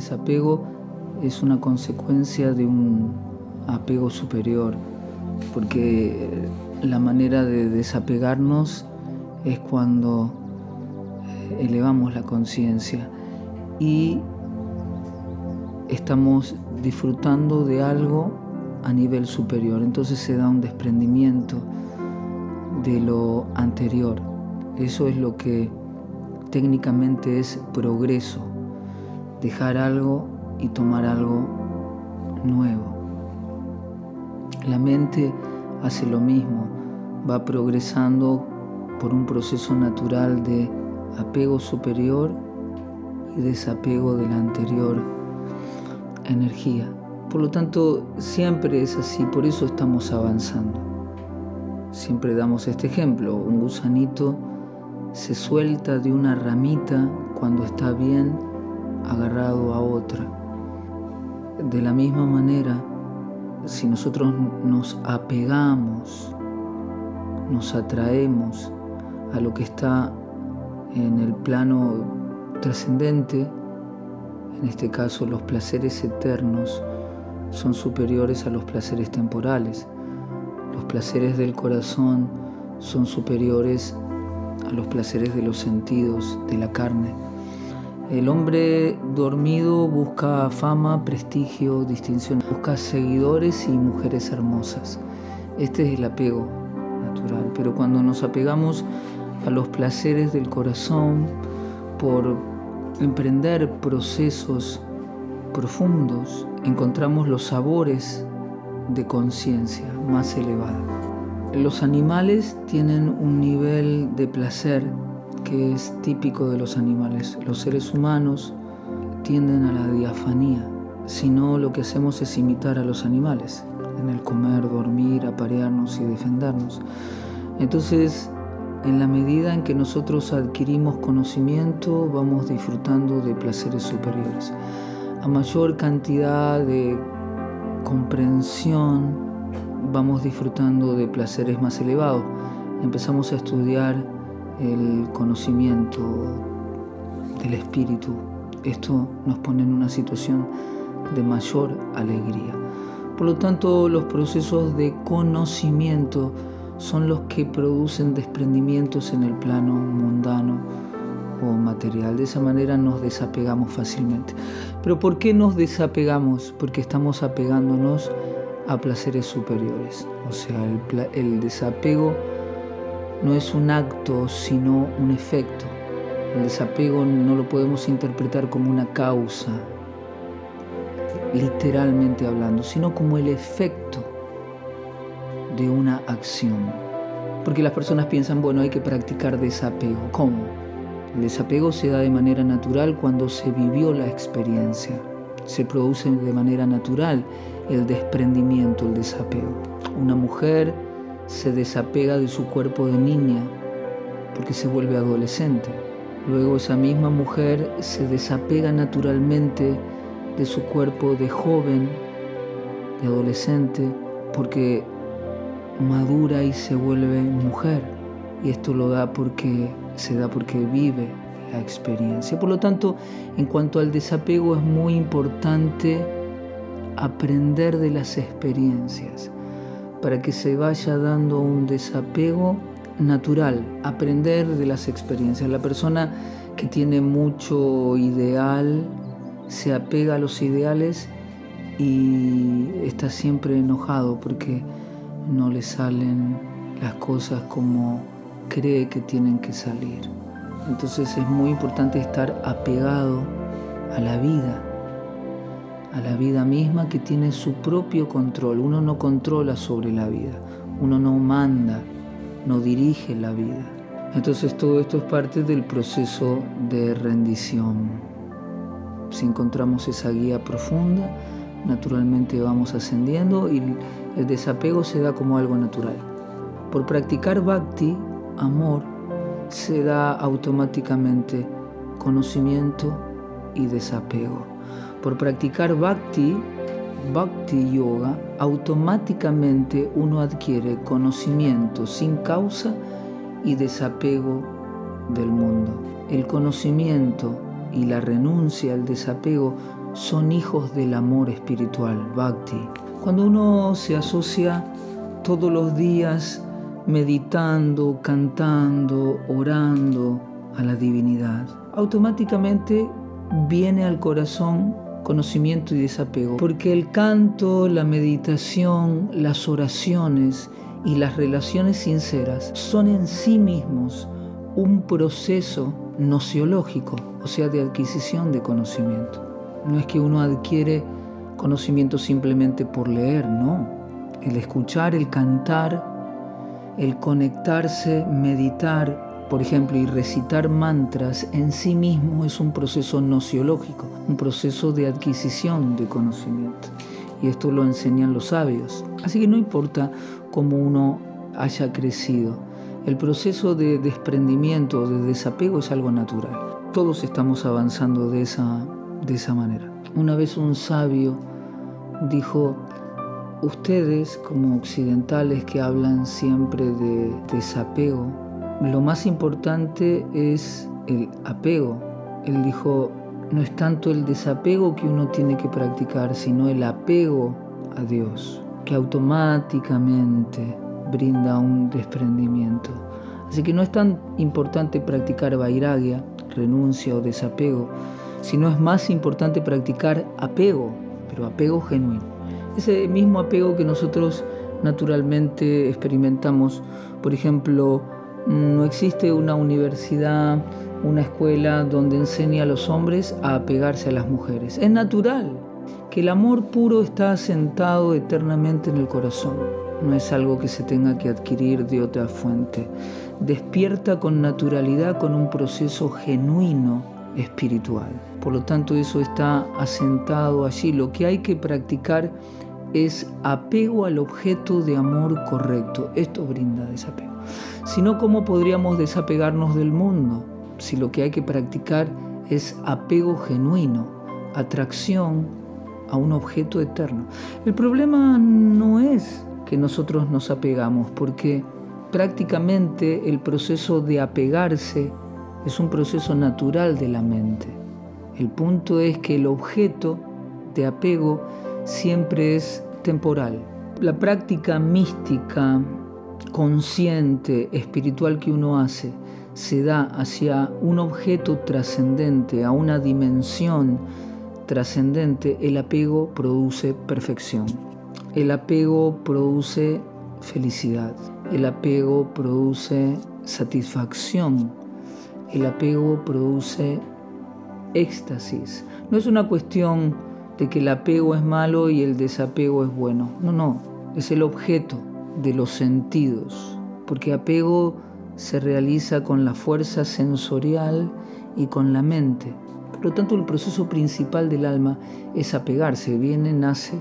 desapego es una consecuencia de un apego superior, porque la manera de desapegarnos es cuando eh, elevamos la conciencia y estamos disfrutando de algo a nivel superior. Entonces se da un desprendimiento de lo anterior. Eso es lo que técnicamente es progreso. Dejar algo y tomar algo nuevo. La mente hace lo mismo, va progresando por un proceso natural de apego superior y desapego de la anterior energía. Por lo tanto, siempre es así, por eso estamos avanzando. Siempre damos este ejemplo, un gusanito se suelta de una ramita cuando está bien agarrado a otra. De la misma manera, si nosotros nos apegamos, nos atraemos a lo que está en el plano trascendente, en este caso los placeres eternos son superiores a los placeres temporales. Los placeres del corazón son superiores a los placeres de los sentidos, de la carne. El hombre dormido busca fama, prestigio, distinción, busca seguidores y mujeres hermosas. Este es el apego natural, pero cuando nos apegamos a los placeres del corazón por emprender procesos profundos, encontramos los sabores de conciencia más elevados. Los animales tienen un nivel de placer que es típico de los animales. Los seres humanos tienden a la diafanía, si no lo que hacemos es imitar a los animales, en el comer, dormir, aparearnos y defendernos. Entonces, en la medida en que nosotros adquirimos conocimiento, vamos disfrutando de placeres superiores. A mayor cantidad de comprensión, vamos disfrutando de placeres más elevados. Empezamos a estudiar el conocimiento del espíritu. Esto nos pone en una situación de mayor alegría. Por lo tanto, los procesos de conocimiento son los que producen desprendimientos en el plano mundano o material. De esa manera nos desapegamos fácilmente. Pero ¿por qué nos desapegamos? Porque estamos apegándonos a placeres superiores. O sea, el, el desapego no es un acto, sino un efecto. El desapego no lo podemos interpretar como una causa, literalmente hablando, sino como el efecto de una acción. Porque las personas piensan, bueno, hay que practicar desapego. ¿Cómo? El desapego se da de manera natural cuando se vivió la experiencia. Se produce de manera natural el desprendimiento, el desapego. Una mujer se desapega de su cuerpo de niña porque se vuelve adolescente. Luego esa misma mujer se desapega naturalmente de su cuerpo de joven, de adolescente, porque madura y se vuelve mujer. Y esto lo da porque se da porque vive la experiencia. Por lo tanto, en cuanto al desapego es muy importante aprender de las experiencias para que se vaya dando un desapego natural, aprender de las experiencias. La persona que tiene mucho ideal se apega a los ideales y está siempre enojado porque no le salen las cosas como cree que tienen que salir. Entonces es muy importante estar apegado a la vida a la vida misma que tiene su propio control. Uno no controla sobre la vida, uno no manda, no dirige la vida. Entonces todo esto es parte del proceso de rendición. Si encontramos esa guía profunda, naturalmente vamos ascendiendo y el desapego se da como algo natural. Por practicar bhakti, amor, se da automáticamente conocimiento y desapego por practicar bhakti, bhakti yoga, automáticamente uno adquiere conocimiento sin causa y desapego del mundo. El conocimiento y la renuncia al desapego son hijos del amor espiritual, bhakti. Cuando uno se asocia todos los días meditando, cantando, orando a la divinidad, automáticamente viene al corazón conocimiento y desapego, porque el canto, la meditación, las oraciones y las relaciones sinceras son en sí mismos un proceso nociológico, o sea, de adquisición de conocimiento. No es que uno adquiere conocimiento simplemente por leer, no. El escuchar, el cantar, el conectarse, meditar, por ejemplo, y recitar mantras en sí mismo es un proceso nociológico, un proceso de adquisición de conocimiento. Y esto lo enseñan los sabios. Así que no importa cómo uno haya crecido, el proceso de desprendimiento, de desapego es algo natural. Todos estamos avanzando de esa, de esa manera. Una vez un sabio dijo, ustedes como occidentales que hablan siempre de desapego, lo más importante es el apego. Él dijo, no es tanto el desapego que uno tiene que practicar, sino el apego a Dios, que automáticamente brinda un desprendimiento. Así que no es tan importante practicar vairagya, renuncia o desapego, sino es más importante practicar apego, pero apego genuino. Ese mismo apego que nosotros naturalmente experimentamos, por ejemplo, no existe una universidad, una escuela donde enseñe a los hombres a apegarse a las mujeres. Es natural que el amor puro está asentado eternamente en el corazón no es algo que se tenga que adquirir de otra fuente. Despierta con naturalidad con un proceso genuino espiritual. Por lo tanto, eso está asentado allí. Lo que hay que practicar es apego al objeto de amor correcto. Esto brinda desapego. Si no, ¿cómo podríamos desapegarnos del mundo? Si lo que hay que practicar es apego genuino, atracción a un objeto eterno. El problema no es que nosotros nos apegamos, porque prácticamente el proceso de apegarse es un proceso natural de la mente. El punto es que el objeto de apego siempre es temporal. La práctica mística, consciente, espiritual que uno hace, se da hacia un objeto trascendente, a una dimensión trascendente, el apego produce perfección. El apego produce felicidad, el apego produce satisfacción, el apego produce éxtasis. No es una cuestión de que el apego es malo y el desapego es bueno. No, no, es el objeto de los sentidos, porque apego se realiza con la fuerza sensorial y con la mente. Por lo tanto, el proceso principal del alma es apegarse, viene, nace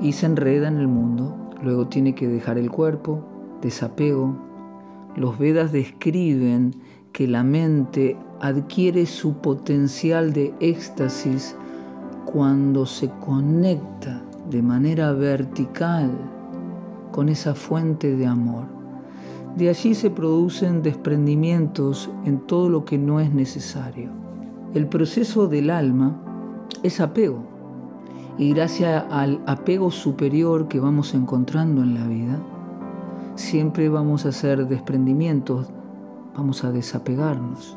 y se enreda en el mundo. Luego tiene que dejar el cuerpo, desapego. Los Vedas describen que la mente adquiere su potencial de éxtasis cuando se conecta de manera vertical con esa fuente de amor. De allí se producen desprendimientos en todo lo que no es necesario. El proceso del alma es apego y gracias al apego superior que vamos encontrando en la vida, siempre vamos a hacer desprendimientos, vamos a desapegarnos.